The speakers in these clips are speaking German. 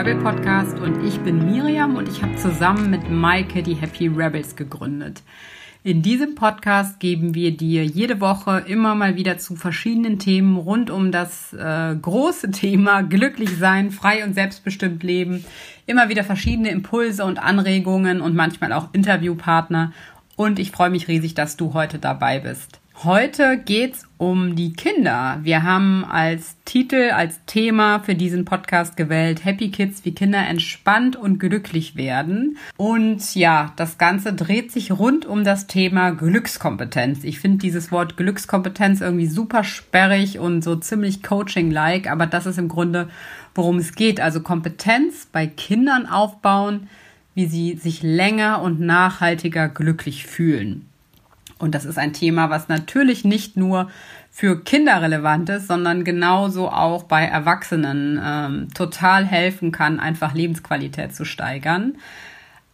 Rebel Podcast und ich bin Miriam und ich habe zusammen mit Maike die Happy Rebels gegründet. In diesem Podcast geben wir dir jede Woche immer mal wieder zu verschiedenen Themen rund um das äh, große Thema glücklich sein, frei und selbstbestimmt leben, immer wieder verschiedene Impulse und Anregungen und manchmal auch Interviewpartner. Und ich freue mich riesig, dass du heute dabei bist. Heute geht's um die Kinder. Wir haben als Titel, als Thema für diesen Podcast gewählt Happy Kids, wie Kinder entspannt und glücklich werden. Und ja, das Ganze dreht sich rund um das Thema Glückskompetenz. Ich finde dieses Wort Glückskompetenz irgendwie super sperrig und so ziemlich Coaching-like, aber das ist im Grunde, worum es geht. Also Kompetenz bei Kindern aufbauen, wie sie sich länger und nachhaltiger glücklich fühlen. Und das ist ein Thema, was natürlich nicht nur für Kinder relevant ist, sondern genauso auch bei Erwachsenen ähm, total helfen kann, einfach Lebensqualität zu steigern.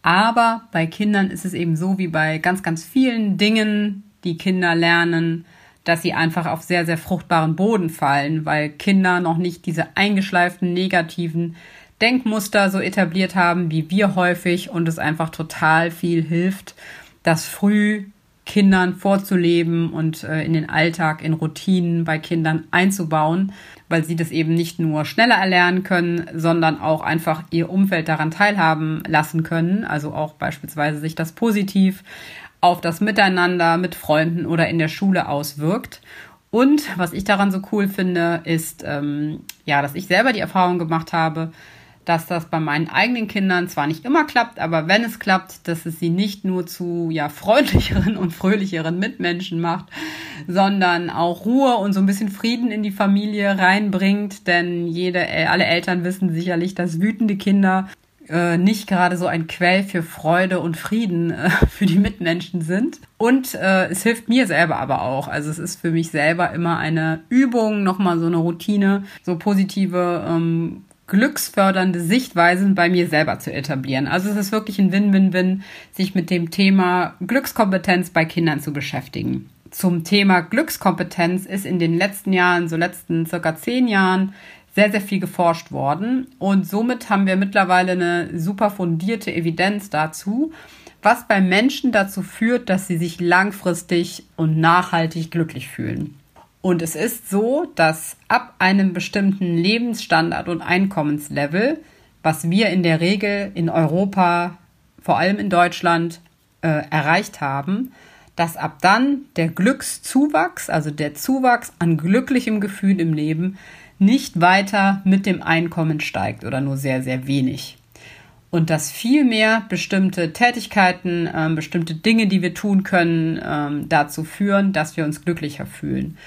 Aber bei Kindern ist es eben so wie bei ganz, ganz vielen Dingen, die Kinder lernen, dass sie einfach auf sehr, sehr fruchtbaren Boden fallen, weil Kinder noch nicht diese eingeschleiften negativen Denkmuster so etabliert haben wie wir häufig und es einfach total viel hilft, das früh Kindern vorzuleben und äh, in den Alltag, in Routinen bei Kindern einzubauen, weil sie das eben nicht nur schneller erlernen können, sondern auch einfach ihr Umfeld daran teilhaben lassen können. Also auch beispielsweise sich das positiv auf das Miteinander mit Freunden oder in der Schule auswirkt. Und was ich daran so cool finde, ist, ähm, ja, dass ich selber die Erfahrung gemacht habe, dass das bei meinen eigenen Kindern zwar nicht immer klappt, aber wenn es klappt, dass es sie nicht nur zu ja freundlicheren und fröhlicheren Mitmenschen macht, sondern auch Ruhe und so ein bisschen Frieden in die Familie reinbringt, denn jede alle Eltern wissen sicherlich, dass wütende Kinder äh, nicht gerade so ein Quell für Freude und Frieden äh, für die Mitmenschen sind. Und äh, es hilft mir selber aber auch. Also es ist für mich selber immer eine Übung, nochmal so eine Routine, so positive ähm, glücksfördernde Sichtweisen bei mir selber zu etablieren. Also es ist wirklich ein Win-Win-Win, sich mit dem Thema Glückskompetenz bei Kindern zu beschäftigen. Zum Thema Glückskompetenz ist in den letzten Jahren, so letzten circa zehn Jahren, sehr, sehr viel geforscht worden. Und somit haben wir mittlerweile eine super fundierte Evidenz dazu, was bei Menschen dazu führt, dass sie sich langfristig und nachhaltig glücklich fühlen. Und es ist so, dass ab einem bestimmten Lebensstandard und Einkommenslevel, was wir in der Regel in Europa, vor allem in Deutschland, äh, erreicht haben, dass ab dann der Glückszuwachs, also der Zuwachs an glücklichem Gefühl im Leben, nicht weiter mit dem Einkommen steigt oder nur sehr, sehr wenig. Und dass vielmehr bestimmte Tätigkeiten, äh, bestimmte Dinge, die wir tun können, äh, dazu führen, dass wir uns glücklicher fühlen.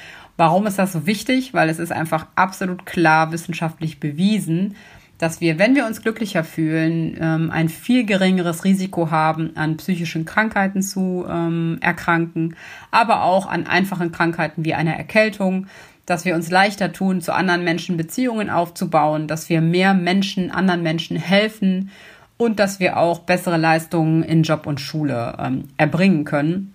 Warum ist das so wichtig? Weil es ist einfach absolut klar wissenschaftlich bewiesen, dass wir, wenn wir uns glücklicher fühlen, ähm, ein viel geringeres Risiko haben, an psychischen Krankheiten zu ähm, erkranken, aber auch an einfachen Krankheiten wie einer Erkältung, dass wir uns leichter tun, zu anderen Menschen Beziehungen aufzubauen, dass wir mehr Menschen, anderen Menschen helfen und dass wir auch bessere Leistungen in Job und Schule ähm, erbringen können.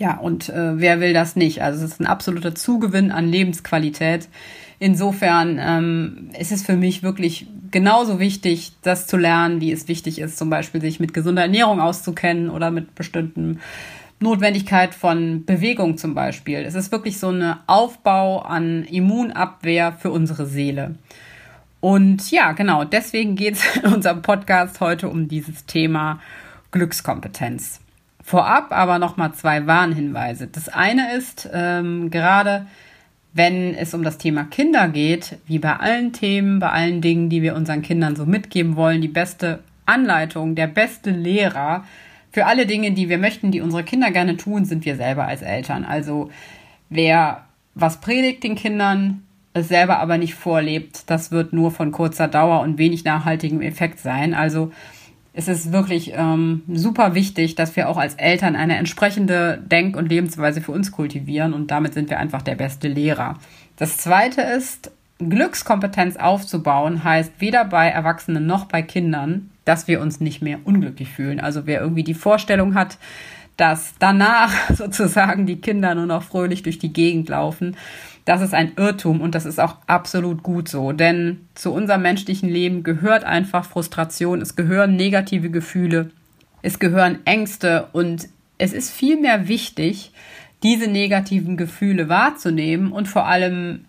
Ja, und äh, wer will das nicht? Also es ist ein absoluter Zugewinn an Lebensqualität. Insofern ähm, ist es für mich wirklich genauso wichtig, das zu lernen, wie es wichtig ist, zum Beispiel sich mit gesunder Ernährung auszukennen oder mit bestimmten Notwendigkeit von Bewegung zum Beispiel. Es ist wirklich so eine Aufbau an Immunabwehr für unsere Seele. Und ja, genau, deswegen geht es in unserem Podcast heute um dieses Thema Glückskompetenz. Vorab aber nochmal zwei Warnhinweise. Das eine ist, ähm, gerade wenn es um das Thema Kinder geht, wie bei allen Themen, bei allen Dingen, die wir unseren Kindern so mitgeben wollen, die beste Anleitung, der beste Lehrer für alle Dinge, die wir möchten, die unsere Kinder gerne tun, sind wir selber als Eltern. Also wer was predigt den Kindern, es selber aber nicht vorlebt, das wird nur von kurzer Dauer und wenig nachhaltigem Effekt sein. Also es ist wirklich ähm, super wichtig, dass wir auch als Eltern eine entsprechende Denk- und Lebensweise für uns kultivieren und damit sind wir einfach der beste Lehrer. Das zweite ist, Glückskompetenz aufzubauen, heißt weder bei Erwachsenen noch bei Kindern, dass wir uns nicht mehr unglücklich fühlen. Also wer irgendwie die Vorstellung hat, dass danach sozusagen die Kinder nur noch fröhlich durch die Gegend laufen. Das ist ein Irrtum und das ist auch absolut gut so. Denn zu unserem menschlichen Leben gehört einfach Frustration, es gehören negative Gefühle, es gehören Ängste und es ist vielmehr wichtig, diese negativen Gefühle wahrzunehmen und vor allem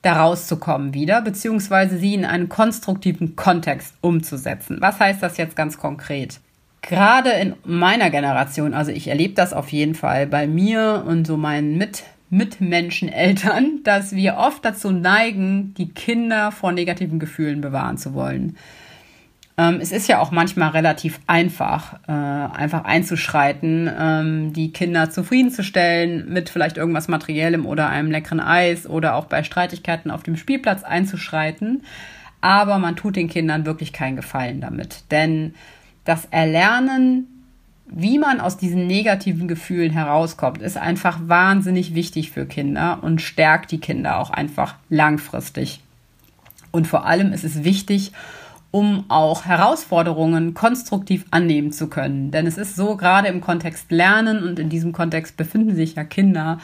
daraus zu kommen wieder, beziehungsweise sie in einen konstruktiven Kontext umzusetzen. Was heißt das jetzt ganz konkret? Gerade in meiner Generation, also ich erlebe das auf jeden Fall bei mir und so meinen Mit Mitmenschen, Eltern, dass wir oft dazu neigen, die Kinder vor negativen Gefühlen bewahren zu wollen. Ähm, es ist ja auch manchmal relativ einfach, äh, einfach einzuschreiten, ähm, die Kinder zufriedenzustellen mit vielleicht irgendwas Materiellem oder einem leckeren Eis oder auch bei Streitigkeiten auf dem Spielplatz einzuschreiten. Aber man tut den Kindern wirklich keinen Gefallen damit. Denn das Erlernen, wie man aus diesen negativen Gefühlen herauskommt, ist einfach wahnsinnig wichtig für Kinder und stärkt die Kinder auch einfach langfristig. Und vor allem ist es wichtig, um auch Herausforderungen konstruktiv annehmen zu können. Denn es ist so, gerade im Kontext Lernen und in diesem Kontext befinden sich ja Kinder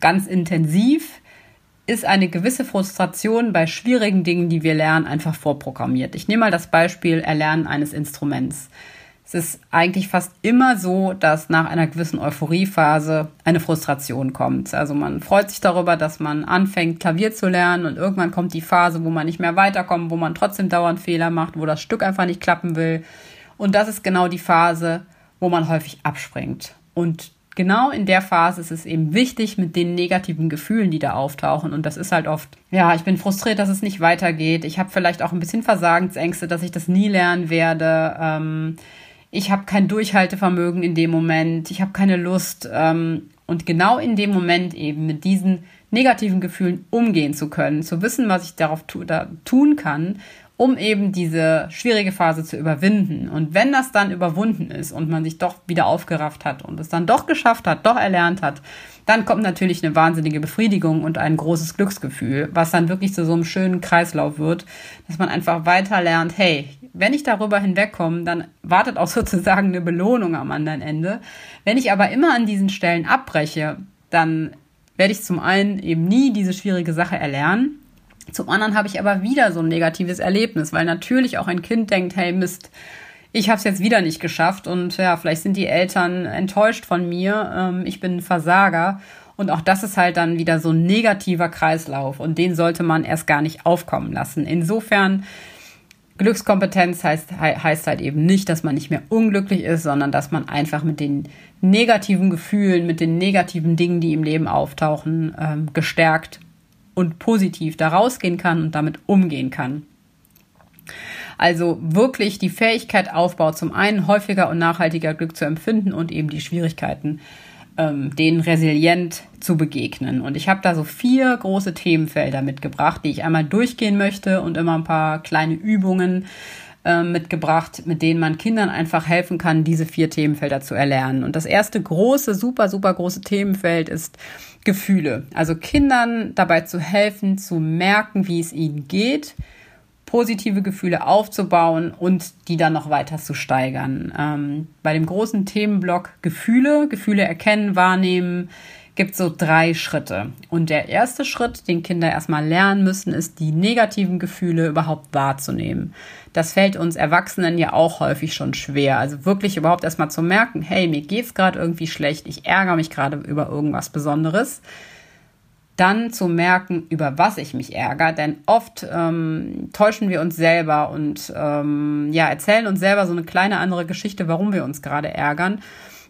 ganz intensiv, ist eine gewisse Frustration bei schwierigen Dingen, die wir lernen, einfach vorprogrammiert. Ich nehme mal das Beispiel Erlernen eines Instruments. Es ist eigentlich fast immer so, dass nach einer gewissen Euphoriephase eine Frustration kommt. Also man freut sich darüber, dass man anfängt, Klavier zu lernen und irgendwann kommt die Phase, wo man nicht mehr weiterkommt, wo man trotzdem dauernd Fehler macht, wo das Stück einfach nicht klappen will. Und das ist genau die Phase, wo man häufig abspringt. Und genau in der Phase ist es eben wichtig mit den negativen Gefühlen, die da auftauchen. Und das ist halt oft, ja, ich bin frustriert, dass es nicht weitergeht. Ich habe vielleicht auch ein bisschen Versagensängste, dass ich das nie lernen werde. Ähm, ich habe kein Durchhaltevermögen in dem Moment, ich habe keine Lust. Ähm, und genau in dem Moment eben mit diesen negativen Gefühlen umgehen zu können, zu wissen, was ich darauf tu da tun kann, um eben diese schwierige Phase zu überwinden. Und wenn das dann überwunden ist und man sich doch wieder aufgerafft hat und es dann doch geschafft hat, doch erlernt hat, dann kommt natürlich eine wahnsinnige Befriedigung und ein großes Glücksgefühl, was dann wirklich zu so einem schönen Kreislauf wird, dass man einfach weiter lernt, hey, wenn ich darüber hinwegkomme, dann wartet auch sozusagen eine Belohnung am anderen Ende. Wenn ich aber immer an diesen Stellen abbreche, dann werde ich zum einen eben nie diese schwierige Sache erlernen zum anderen habe ich aber wieder so ein negatives Erlebnis, weil natürlich auch ein Kind denkt, hey Mist, ich habe es jetzt wieder nicht geschafft und ja, vielleicht sind die Eltern enttäuscht von mir, ähm, ich bin ein Versager. Und auch das ist halt dann wieder so ein negativer Kreislauf und den sollte man erst gar nicht aufkommen lassen. Insofern, Glückskompetenz heißt, heißt halt eben nicht, dass man nicht mehr unglücklich ist, sondern dass man einfach mit den negativen Gefühlen, mit den negativen Dingen, die im Leben auftauchen, ähm, gestärkt und positiv da rausgehen kann und damit umgehen kann. Also wirklich die Fähigkeit aufbaut, zum einen häufiger und nachhaltiger Glück zu empfinden und eben die Schwierigkeiten, ähm, denen resilient zu begegnen. Und ich habe da so vier große Themenfelder mitgebracht, die ich einmal durchgehen möchte und immer ein paar kleine Übungen äh, mitgebracht, mit denen man Kindern einfach helfen kann, diese vier Themenfelder zu erlernen. Und das erste große, super, super große Themenfeld ist Gefühle. Also Kindern dabei zu helfen, zu merken, wie es ihnen geht, positive Gefühle aufzubauen und die dann noch weiter zu steigern. Ähm, bei dem großen Themenblock Gefühle, Gefühle erkennen, wahrnehmen, gibt so drei Schritte. Und der erste Schritt, den Kinder erstmal lernen müssen, ist, die negativen Gefühle überhaupt wahrzunehmen. Das fällt uns Erwachsenen ja auch häufig schon schwer. Also wirklich überhaupt erstmal zu merken, hey, mir geht's gerade irgendwie schlecht, ich ärgere mich gerade über irgendwas Besonderes. Dann zu merken, über was ich mich ärgere, denn oft ähm, täuschen wir uns selber und ähm, ja, erzählen uns selber so eine kleine andere Geschichte, warum wir uns gerade ärgern.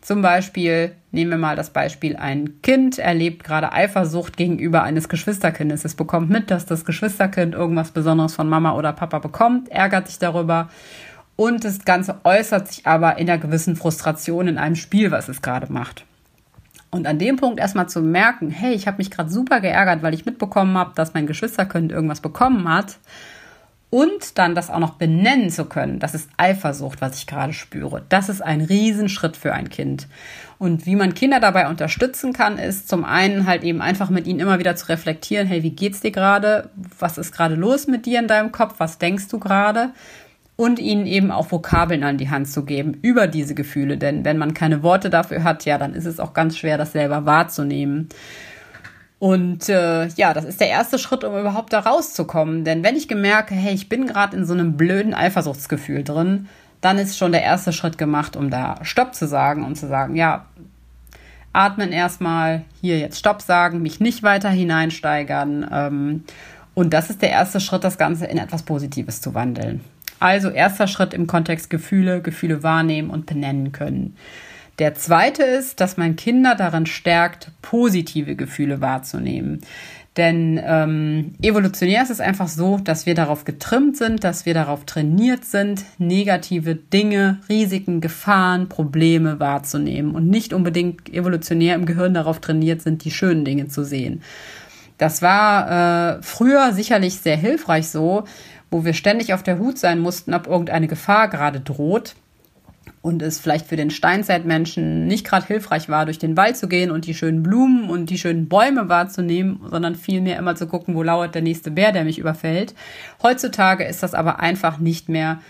Zum Beispiel, nehmen wir mal das Beispiel, ein Kind erlebt gerade Eifersucht gegenüber eines Geschwisterkindes. Es bekommt mit, dass das Geschwisterkind irgendwas Besonderes von Mama oder Papa bekommt, ärgert sich darüber und das Ganze äußert sich aber in einer gewissen Frustration in einem Spiel, was es gerade macht. Und an dem Punkt erstmal zu merken, hey, ich habe mich gerade super geärgert, weil ich mitbekommen habe, dass mein Geschwisterkind irgendwas bekommen hat und dann das auch noch benennen zu können, das ist Eifersucht, was ich gerade spüre. Das ist ein Riesenschritt für ein Kind. Und wie man Kinder dabei unterstützen kann, ist zum einen halt eben einfach mit ihnen immer wieder zu reflektieren, hey, wie geht's dir gerade? Was ist gerade los mit dir in deinem Kopf? Was denkst du gerade? und ihnen eben auch Vokabeln an die Hand zu geben über diese Gefühle. Denn wenn man keine Worte dafür hat, ja, dann ist es auch ganz schwer, das selber wahrzunehmen. Und äh, ja, das ist der erste Schritt, um überhaupt da rauszukommen. Denn wenn ich gemerke, hey, ich bin gerade in so einem blöden Eifersuchtsgefühl drin, dann ist schon der erste Schritt gemacht, um da Stopp zu sagen und zu sagen, ja, atmen erstmal, hier jetzt Stopp sagen, mich nicht weiter hineinsteigern. Ähm, und das ist der erste Schritt, das Ganze in etwas Positives zu wandeln. Also erster Schritt im Kontext Gefühle, Gefühle wahrnehmen und benennen können. Der zweite ist, dass man Kinder darin stärkt, positive Gefühle wahrzunehmen. Denn ähm, evolutionär ist es einfach so, dass wir darauf getrimmt sind, dass wir darauf trainiert sind, negative Dinge, Risiken, Gefahren, Probleme wahrzunehmen und nicht unbedingt evolutionär im Gehirn darauf trainiert sind, die schönen Dinge zu sehen. Das war äh, früher sicherlich sehr hilfreich so, wo wir ständig auf der Hut sein mussten, ob irgendeine Gefahr gerade droht und es vielleicht für den Steinzeitmenschen nicht gerade hilfreich war, durch den Wald zu gehen und die schönen Blumen und die schönen Bäume wahrzunehmen, sondern vielmehr immer zu gucken, wo lauert der nächste Bär, der mich überfällt. Heutzutage ist das aber einfach nicht mehr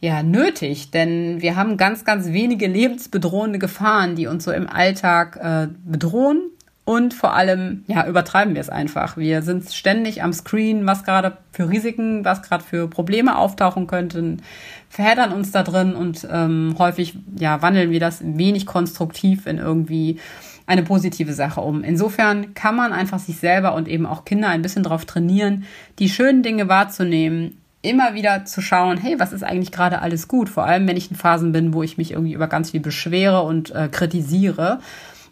ja, nötig, denn wir haben ganz, ganz wenige lebensbedrohende Gefahren, die uns so im Alltag äh, bedrohen. Und vor allem, ja, übertreiben wir es einfach. Wir sind ständig am Screen, was gerade für Risiken, was gerade für Probleme auftauchen könnten, verheddern uns da drin und ähm, häufig, ja, wandeln wir das wenig konstruktiv in irgendwie eine positive Sache um. Insofern kann man einfach sich selber und eben auch Kinder ein bisschen darauf trainieren, die schönen Dinge wahrzunehmen, immer wieder zu schauen, hey, was ist eigentlich gerade alles gut? Vor allem, wenn ich in Phasen bin, wo ich mich irgendwie über ganz viel beschwere und äh, kritisiere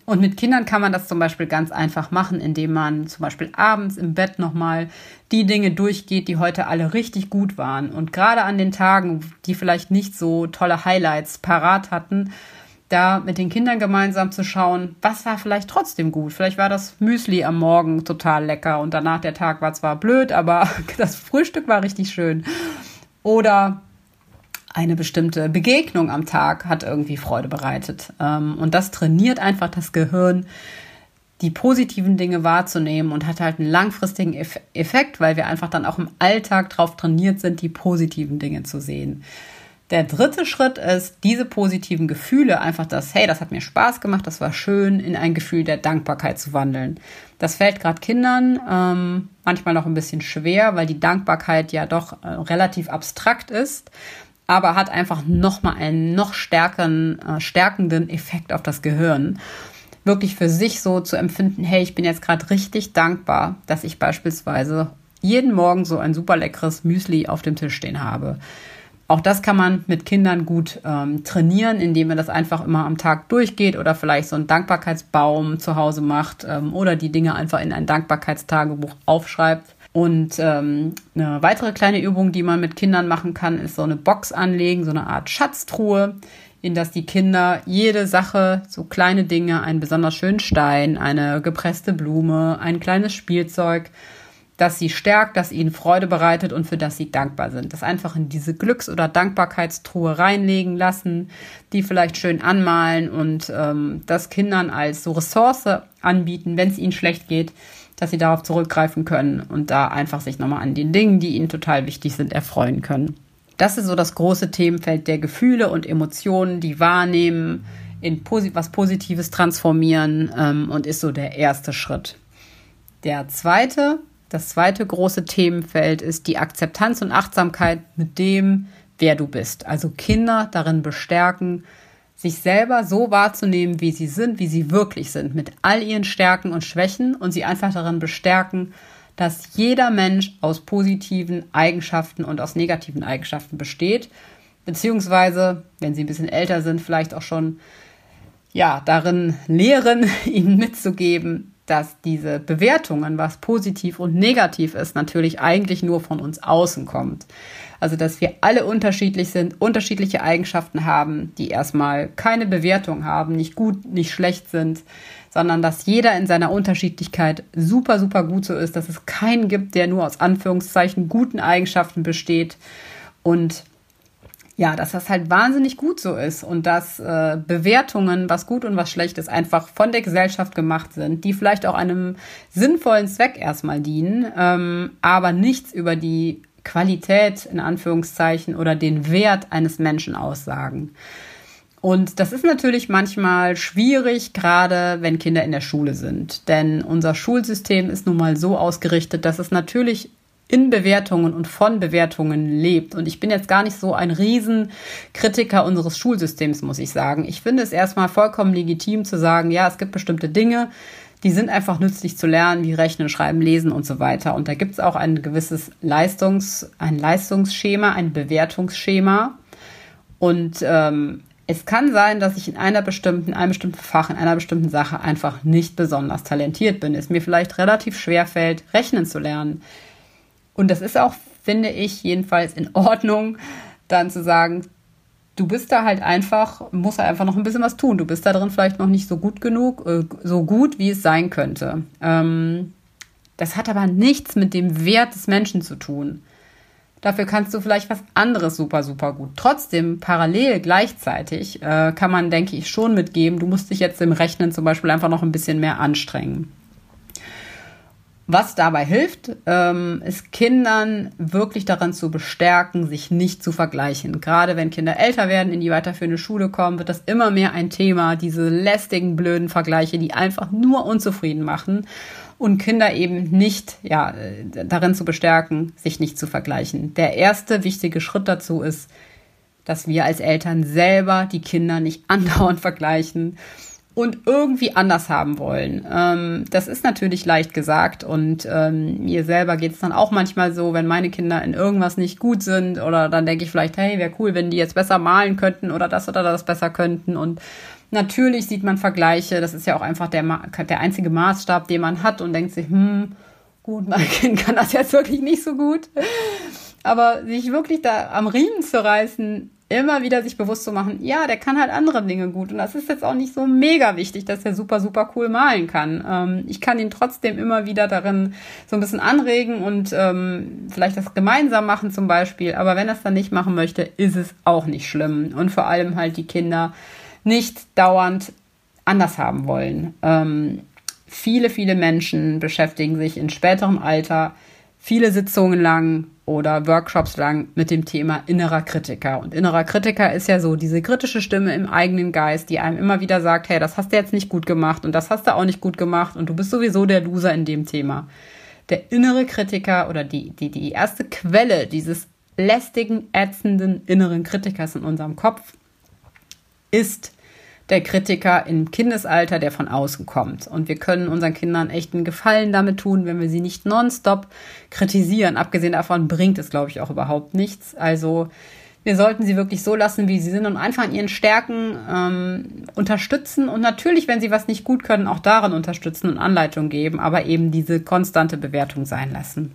und mit Kindern kann man das zum Beispiel ganz einfach machen, indem man zum Beispiel abends im Bett nochmal die Dinge durchgeht, die heute alle richtig gut waren. Und gerade an den Tagen, die vielleicht nicht so tolle Highlights parat hatten, da mit den Kindern gemeinsam zu schauen, was war vielleicht trotzdem gut. Vielleicht war das Müsli am Morgen total lecker und danach der Tag war zwar blöd, aber das Frühstück war richtig schön. Oder eine bestimmte Begegnung am Tag hat irgendwie Freude bereitet. Ähm, und das trainiert einfach das Gehirn, die positiven Dinge wahrzunehmen und hat halt einen langfristigen Effekt, weil wir einfach dann auch im Alltag darauf trainiert sind, die positiven Dinge zu sehen. Der dritte Schritt ist, diese positiven Gefühle, einfach das, hey, das hat mir Spaß gemacht, das war schön, in ein Gefühl der Dankbarkeit zu wandeln. Das fällt gerade Kindern ähm, manchmal noch ein bisschen schwer, weil die Dankbarkeit ja doch äh, relativ abstrakt ist aber hat einfach nochmal einen noch stärkeren, äh, stärkenden Effekt auf das Gehirn. Wirklich für sich so zu empfinden, hey, ich bin jetzt gerade richtig dankbar, dass ich beispielsweise jeden Morgen so ein super leckeres Müsli auf dem Tisch stehen habe. Auch das kann man mit Kindern gut ähm, trainieren, indem man das einfach immer am Tag durchgeht oder vielleicht so einen Dankbarkeitsbaum zu Hause macht ähm, oder die Dinge einfach in ein Dankbarkeitstagebuch aufschreibt. Und ähm, eine weitere kleine Übung, die man mit Kindern machen kann, ist so eine Box anlegen, so eine Art Schatztruhe, in das die Kinder jede Sache, so kleine Dinge, einen besonders schönen Stein, eine gepresste Blume, ein kleines Spielzeug, das sie stärkt, das ihnen Freude bereitet und für das sie dankbar sind. Das einfach in diese Glücks- oder Dankbarkeitstruhe reinlegen lassen, die vielleicht schön anmalen und ähm, das Kindern als so Ressource anbieten, wenn es ihnen schlecht geht, dass sie darauf zurückgreifen können und da einfach sich nochmal an den Dingen, die ihnen total wichtig sind, erfreuen können. Das ist so das große Themenfeld der Gefühle und Emotionen, die wahrnehmen, in was Positives transformieren ähm, und ist so der erste Schritt. Der zweite, das zweite große Themenfeld ist die Akzeptanz und Achtsamkeit mit dem, wer du bist. Also Kinder darin bestärken, sich selber so wahrzunehmen, wie sie sind, wie sie wirklich sind, mit all ihren Stärken und Schwächen und sie einfach darin bestärken, dass jeder Mensch aus positiven Eigenschaften und aus negativen Eigenschaften besteht, beziehungsweise, wenn sie ein bisschen älter sind, vielleicht auch schon ja, darin lehren, ihnen mitzugeben, dass diese Bewertungen, was positiv und negativ ist, natürlich eigentlich nur von uns außen kommt. Also, dass wir alle unterschiedlich sind, unterschiedliche Eigenschaften haben, die erstmal keine Bewertung haben, nicht gut, nicht schlecht sind, sondern dass jeder in seiner Unterschiedlichkeit super, super gut so ist, dass es keinen gibt, der nur aus Anführungszeichen guten Eigenschaften besteht. Und ja, dass das halt wahnsinnig gut so ist und dass äh, Bewertungen, was gut und was schlecht ist, einfach von der Gesellschaft gemacht sind, die vielleicht auch einem sinnvollen Zweck erstmal dienen, ähm, aber nichts über die Qualität in Anführungszeichen oder den Wert eines Menschen aussagen. Und das ist natürlich manchmal schwierig, gerade wenn Kinder in der Schule sind. Denn unser Schulsystem ist nun mal so ausgerichtet, dass es natürlich in Bewertungen und von Bewertungen lebt. Und ich bin jetzt gar nicht so ein Riesenkritiker unseres Schulsystems, muss ich sagen. Ich finde es erstmal vollkommen legitim zu sagen, ja, es gibt bestimmte Dinge, die sind einfach nützlich zu lernen, wie Rechnen, Schreiben, Lesen und so weiter. Und da gibt es auch ein gewisses Leistungs, ein Leistungsschema, ein Bewertungsschema. Und ähm, es kann sein, dass ich in einer bestimmten, in einem bestimmten Fach, in einer bestimmten Sache einfach nicht besonders talentiert bin. Es mir vielleicht relativ schwer fällt, rechnen zu lernen. Und das ist auch, finde ich, jedenfalls in Ordnung, dann zu sagen, du bist da halt einfach, musst halt einfach noch ein bisschen was tun. Du bist da drin vielleicht noch nicht so gut genug, äh, so gut, wie es sein könnte. Ähm, das hat aber nichts mit dem Wert des Menschen zu tun. Dafür kannst du vielleicht was anderes super, super gut. Trotzdem, parallel, gleichzeitig, äh, kann man, denke ich, schon mitgeben, du musst dich jetzt im Rechnen zum Beispiel einfach noch ein bisschen mehr anstrengen. Was dabei hilft, ähm, ist Kindern wirklich daran zu bestärken, sich nicht zu vergleichen. Gerade wenn Kinder älter werden, in die weiterführende Schule kommen, wird das immer mehr ein Thema, diese lästigen, blöden Vergleiche, die einfach nur unzufrieden machen und Kinder eben nicht, ja, äh, darin zu bestärken, sich nicht zu vergleichen. Der erste wichtige Schritt dazu ist, dass wir als Eltern selber die Kinder nicht andauernd vergleichen und irgendwie anders haben wollen. Ähm, das ist natürlich leicht gesagt und ähm, mir selber geht es dann auch manchmal so, wenn meine Kinder in irgendwas nicht gut sind oder dann denke ich vielleicht, hey, wäre cool, wenn die jetzt besser malen könnten oder das oder das besser könnten und Natürlich sieht man Vergleiche, das ist ja auch einfach der, der einzige Maßstab, den man hat und denkt sich, hm, gut, mein Kind kann das jetzt wirklich nicht so gut. Aber sich wirklich da am Riemen zu reißen, immer wieder sich bewusst zu machen, ja, der kann halt andere Dinge gut. Und das ist jetzt auch nicht so mega wichtig, dass er super, super cool malen kann. Ähm, ich kann ihn trotzdem immer wieder darin so ein bisschen anregen und ähm, vielleicht das gemeinsam machen zum Beispiel. Aber wenn er es dann nicht machen möchte, ist es auch nicht schlimm. Und vor allem halt die Kinder nicht dauernd anders haben wollen. Ähm, viele, viele Menschen beschäftigen sich in späterem Alter viele Sitzungen lang oder Workshops lang mit dem Thema innerer Kritiker. Und innerer Kritiker ist ja so diese kritische Stimme im eigenen Geist, die einem immer wieder sagt, hey, das hast du jetzt nicht gut gemacht und das hast du auch nicht gut gemacht und du bist sowieso der Loser in dem Thema. Der innere Kritiker oder die, die, die erste Quelle dieses lästigen, ätzenden inneren Kritikers in unserem Kopf ist der Kritiker im Kindesalter, der von außen kommt. Und wir können unseren Kindern echt einen Gefallen damit tun, wenn wir sie nicht nonstop kritisieren. Abgesehen davon bringt es, glaube ich, auch überhaupt nichts. Also wir sollten sie wirklich so lassen, wie sie sind und einfach in ihren Stärken ähm, unterstützen und natürlich, wenn sie was nicht gut können, auch darin unterstützen und Anleitung geben, aber eben diese konstante Bewertung sein lassen.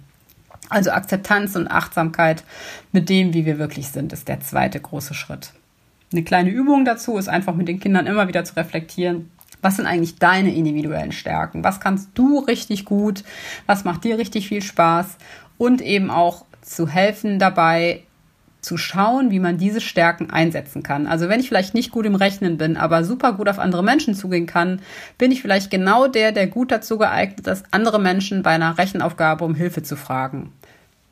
Also Akzeptanz und Achtsamkeit mit dem, wie wir wirklich sind, ist der zweite große Schritt. Eine kleine Übung dazu ist einfach mit den Kindern immer wieder zu reflektieren, was sind eigentlich deine individuellen Stärken? Was kannst du richtig gut? Was macht dir richtig viel Spaß? Und eben auch zu helfen dabei, zu schauen, wie man diese Stärken einsetzen kann. Also wenn ich vielleicht nicht gut im Rechnen bin, aber super gut auf andere Menschen zugehen kann, bin ich vielleicht genau der, der gut dazu geeignet ist, andere Menschen bei einer Rechenaufgabe um Hilfe zu fragen.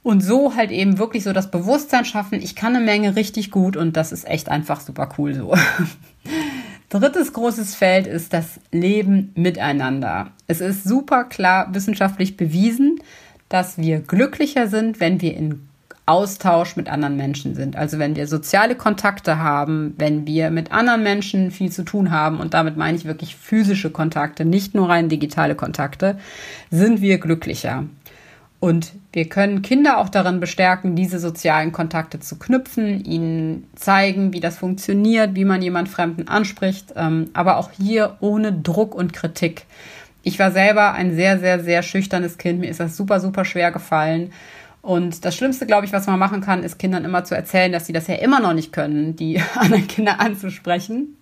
Und so halt eben wirklich so das Bewusstsein schaffen, ich kann eine Menge richtig gut und das ist echt einfach super cool so. Drittes großes Feld ist das Leben miteinander. Es ist super klar wissenschaftlich bewiesen, dass wir glücklicher sind, wenn wir in Austausch mit anderen Menschen sind. Also wenn wir soziale Kontakte haben, wenn wir mit anderen Menschen viel zu tun haben, und damit meine ich wirklich physische Kontakte, nicht nur rein digitale Kontakte, sind wir glücklicher. Und wir können Kinder auch darin bestärken, diese sozialen Kontakte zu knüpfen, ihnen zeigen, wie das funktioniert, wie man jemand Fremden anspricht, ähm, aber auch hier ohne Druck und Kritik. Ich war selber ein sehr, sehr, sehr schüchternes Kind. Mir ist das super, super schwer gefallen. Und das Schlimmste, glaube ich, was man machen kann, ist Kindern immer zu erzählen, dass sie das ja immer noch nicht können, die anderen Kinder anzusprechen.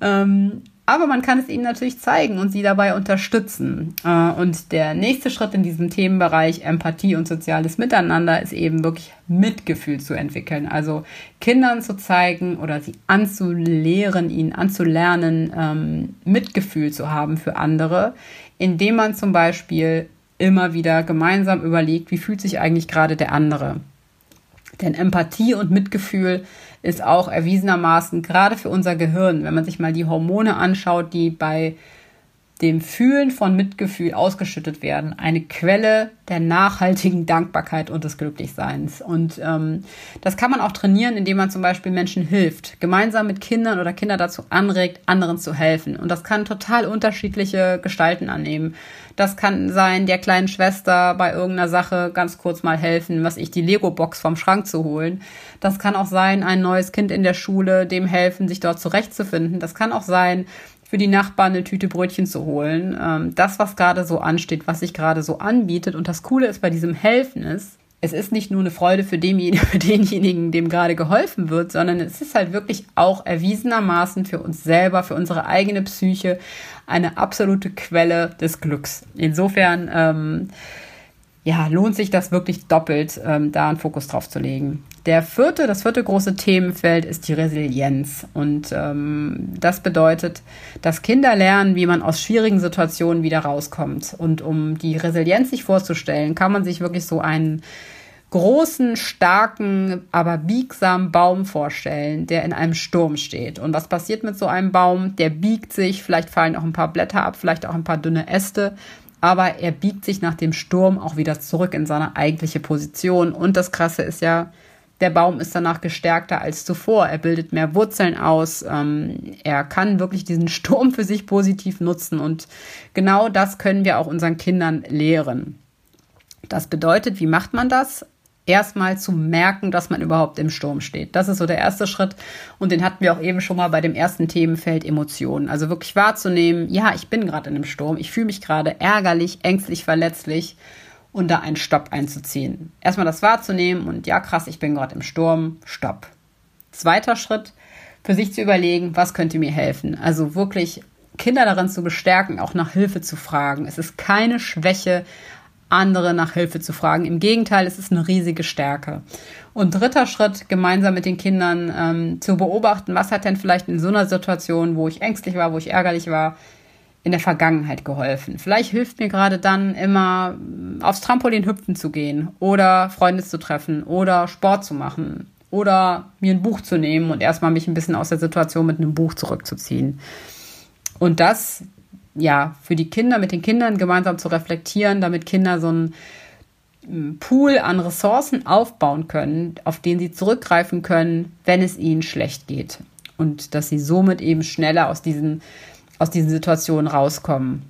Ähm, aber man kann es ihnen natürlich zeigen und sie dabei unterstützen. Äh, und der nächste Schritt in diesem Themenbereich Empathie und soziales Miteinander ist eben wirklich Mitgefühl zu entwickeln. Also Kindern zu zeigen oder sie anzulehren, ihnen anzulernen, ähm, Mitgefühl zu haben für andere, indem man zum Beispiel immer wieder gemeinsam überlegt, wie fühlt sich eigentlich gerade der andere. Denn Empathie und Mitgefühl ist auch erwiesenermaßen gerade für unser Gehirn, wenn man sich mal die Hormone anschaut, die bei dem Fühlen von Mitgefühl ausgeschüttet werden, eine Quelle der nachhaltigen Dankbarkeit und des Glücklichseins. Und ähm, das kann man auch trainieren, indem man zum Beispiel Menschen hilft, gemeinsam mit Kindern oder Kinder dazu anregt, anderen zu helfen. Und das kann total unterschiedliche Gestalten annehmen. Das kann sein, der kleinen Schwester bei irgendeiner Sache ganz kurz mal helfen, was ich die Lego-Box vom Schrank zu holen. Das kann auch sein, ein neues Kind in der Schule, dem helfen, sich dort zurechtzufinden. Das kann auch sein, für die Nachbarn eine Tüte Brötchen zu holen. Ähm, das, was gerade so ansteht, was sich gerade so anbietet. Und das Coole ist bei diesem Helfen ist, es ist nicht nur eine Freude für, denjenigen, dem gerade geholfen wird, sondern es ist halt wirklich auch erwiesenermaßen für uns selber, für unsere eigene Psyche eine absolute Quelle des Glücks. Insofern, ähm, ja, lohnt sich das wirklich doppelt, ähm, da einen Fokus drauf zu legen. Der vierte, das vierte große Themenfeld ist die Resilienz. Und ähm, das bedeutet, dass Kinder lernen, wie man aus schwierigen Situationen wieder rauskommt. Und um die Resilienz sich vorzustellen, kann man sich wirklich so einen großen, starken, aber biegsamen Baum vorstellen, der in einem Sturm steht. Und was passiert mit so einem Baum? Der biegt sich, vielleicht fallen auch ein paar Blätter ab, vielleicht auch ein paar dünne Äste aber er biegt sich nach dem Sturm auch wieder zurück in seine eigentliche Position. Und das Krasse ist ja, der Baum ist danach gestärkter als zuvor. Er bildet mehr Wurzeln aus. Ähm, er kann wirklich diesen Sturm für sich positiv nutzen. Und genau das können wir auch unseren Kindern lehren. Das bedeutet, wie macht man das? Erstmal zu merken, dass man überhaupt im Sturm steht. Das ist so der erste Schritt. Und den hatten wir auch eben schon mal bei dem ersten Themenfeld Emotionen. Also wirklich wahrzunehmen, ja, ich bin gerade in einem Sturm. Ich fühle mich gerade ärgerlich, ängstlich, verletzlich und da einen Stopp einzuziehen. Erstmal das wahrzunehmen und ja, krass, ich bin gerade im Sturm. Stopp. Zweiter Schritt, für sich zu überlegen, was könnte mir helfen. Also wirklich Kinder darin zu bestärken, auch nach Hilfe zu fragen. Es ist keine Schwäche, andere nach Hilfe zu fragen. Im Gegenteil, es ist eine riesige Stärke. Und dritter Schritt, gemeinsam mit den Kindern ähm, zu beobachten, was hat denn vielleicht in so einer Situation, wo ich ängstlich war, wo ich ärgerlich war, in der Vergangenheit geholfen. Vielleicht hilft mir gerade dann immer aufs Trampolin hüpfen zu gehen oder Freunde zu treffen oder Sport zu machen oder mir ein Buch zu nehmen und erstmal mich ein bisschen aus der Situation mit einem Buch zurückzuziehen. Und das ja, für die Kinder, mit den Kindern gemeinsam zu reflektieren, damit Kinder so einen Pool an Ressourcen aufbauen können, auf den sie zurückgreifen können, wenn es ihnen schlecht geht. Und dass sie somit eben schneller aus diesen, aus diesen Situationen rauskommen.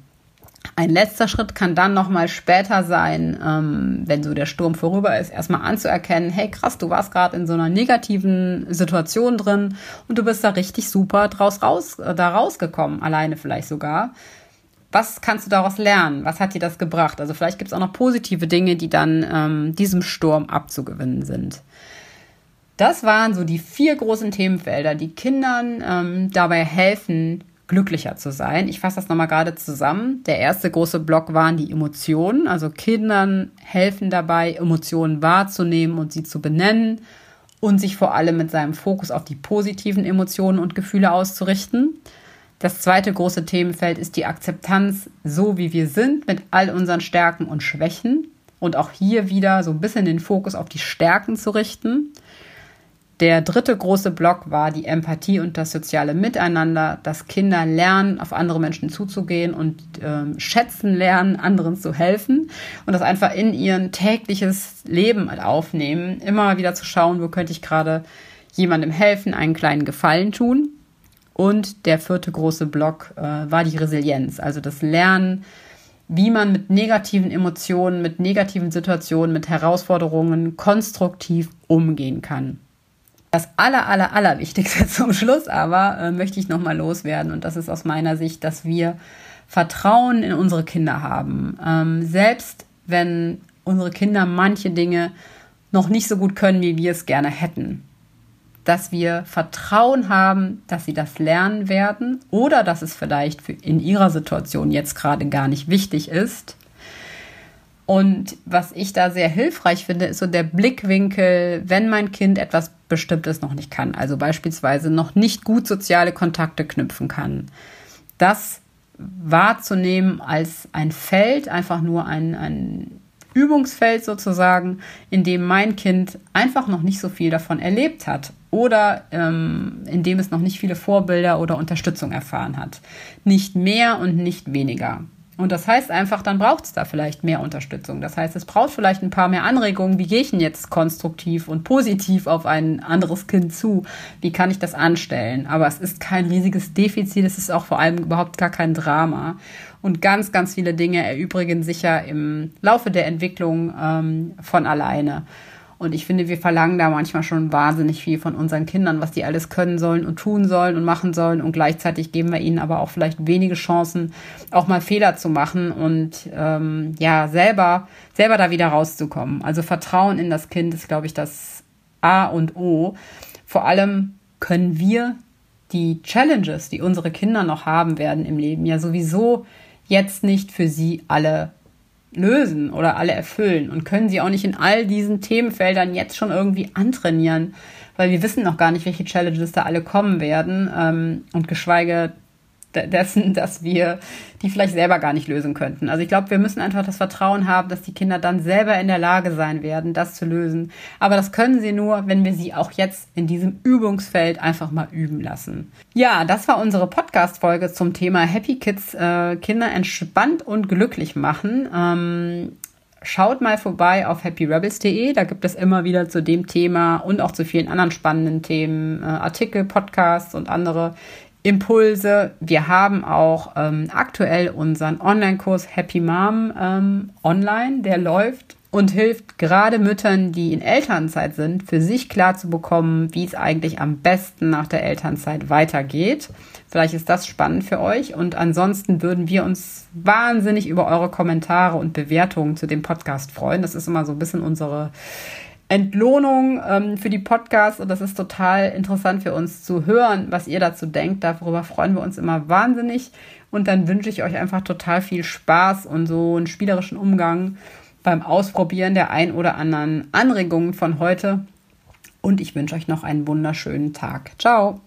Ein letzter Schritt kann dann nochmal später sein, ähm, wenn so der Sturm vorüber ist, erstmal anzuerkennen, hey krass, du warst gerade in so einer negativen Situation drin und du bist da richtig super draus raus, äh, da rausgekommen, alleine vielleicht sogar. Was kannst du daraus lernen? Was hat dir das gebracht? Also vielleicht gibt es auch noch positive Dinge, die dann ähm, diesem Sturm abzugewinnen sind. Das waren so die vier großen Themenfelder, die Kindern ähm, dabei helfen, glücklicher zu sein. Ich fasse das nochmal gerade zusammen. Der erste große Block waren die Emotionen. Also Kindern helfen dabei, Emotionen wahrzunehmen und sie zu benennen und sich vor allem mit seinem Fokus auf die positiven Emotionen und Gefühle auszurichten. Das zweite große Themenfeld ist die Akzeptanz, so wie wir sind, mit all unseren Stärken und Schwächen. Und auch hier wieder so ein bisschen den Fokus auf die Stärken zu richten. Der dritte große Block war die Empathie und das soziale Miteinander, dass Kinder lernen, auf andere Menschen zuzugehen und äh, schätzen lernen, anderen zu helfen und das einfach in ihr tägliches Leben aufnehmen, immer wieder zu schauen, wo könnte ich gerade jemandem helfen, einen kleinen Gefallen tun. Und der vierte große Block äh, war die Resilienz, also das Lernen, wie man mit negativen Emotionen, mit negativen Situationen, mit Herausforderungen konstruktiv umgehen kann. Das aller, aller, aller Wichtigste zum Schluss aber äh, möchte ich nochmal loswerden und das ist aus meiner Sicht, dass wir Vertrauen in unsere Kinder haben. Ähm, selbst wenn unsere Kinder manche Dinge noch nicht so gut können, wie wir es gerne hätten. Dass wir Vertrauen haben, dass sie das lernen werden oder dass es vielleicht in ihrer Situation jetzt gerade gar nicht wichtig ist und was ich da sehr hilfreich finde, ist so der Blickwinkel, wenn mein Kind etwas Bestimmtes noch nicht kann, also beispielsweise noch nicht gut soziale Kontakte knüpfen kann, dass wahrzunehmen als ein Feld, einfach nur ein, ein Übungsfeld sozusagen, in dem mein Kind einfach noch nicht so viel davon erlebt hat oder ähm, in dem es noch nicht viele Vorbilder oder Unterstützung erfahren hat. Nicht mehr und nicht weniger. Und das heißt einfach, dann braucht es da vielleicht mehr Unterstützung. Das heißt, es braucht vielleicht ein paar mehr Anregungen. Wie gehe ich denn jetzt konstruktiv und positiv auf ein anderes Kind zu? Wie kann ich das anstellen? Aber es ist kein riesiges Defizit. Es ist auch vor allem überhaupt gar kein Drama. Und ganz, ganz viele Dinge erübrigen sich ja im Laufe der Entwicklung ähm, von alleine. Und ich finde, wir verlangen da manchmal schon wahnsinnig viel von unseren Kindern, was die alles können sollen und tun sollen und machen sollen. Und gleichzeitig geben wir ihnen aber auch vielleicht wenige Chancen, auch mal Fehler zu machen und ähm, ja, selber, selber da wieder rauszukommen. Also Vertrauen in das Kind ist, glaube ich, das A und O. Vor allem können wir die Challenges, die unsere Kinder noch haben werden im Leben, ja sowieso jetzt nicht für sie alle lösen oder alle erfüllen und können sie auch nicht in all diesen Themenfeldern jetzt schon irgendwie antrainieren, weil wir wissen noch gar nicht, welche Challenges da alle kommen werden ähm, und geschweige dessen, dass wir die vielleicht selber gar nicht lösen könnten. Also ich glaube, wir müssen einfach das Vertrauen haben, dass die Kinder dann selber in der Lage sein werden, das zu lösen. Aber das können sie nur, wenn wir sie auch jetzt in diesem Übungsfeld einfach mal üben lassen. Ja, das war unsere Podcast-Folge zum Thema Happy Kids, äh, Kinder entspannt und glücklich machen. Ähm, Schaut mal vorbei auf happyrebels.de, da gibt es immer wieder zu dem Thema und auch zu vielen anderen spannenden Themen äh, Artikel, Podcasts und andere Impulse. Wir haben auch ähm, aktuell unseren Online-Kurs Happy Mom ähm, online, der läuft und hilft gerade Müttern, die in Elternzeit sind, für sich klar zu bekommen, wie es eigentlich am besten nach der Elternzeit weitergeht. Vielleicht ist das spannend für euch. Und ansonsten würden wir uns wahnsinnig über eure Kommentare und Bewertungen zu dem Podcast freuen. Das ist immer so ein bisschen unsere Entlohnung ähm, für die Podcasts und das ist total interessant für uns zu hören, was ihr dazu denkt. Darüber freuen wir uns immer wahnsinnig und dann wünsche ich euch einfach total viel Spaß und so einen spielerischen Umgang beim Ausprobieren der ein oder anderen Anregungen von heute und ich wünsche euch noch einen wunderschönen Tag. Ciao!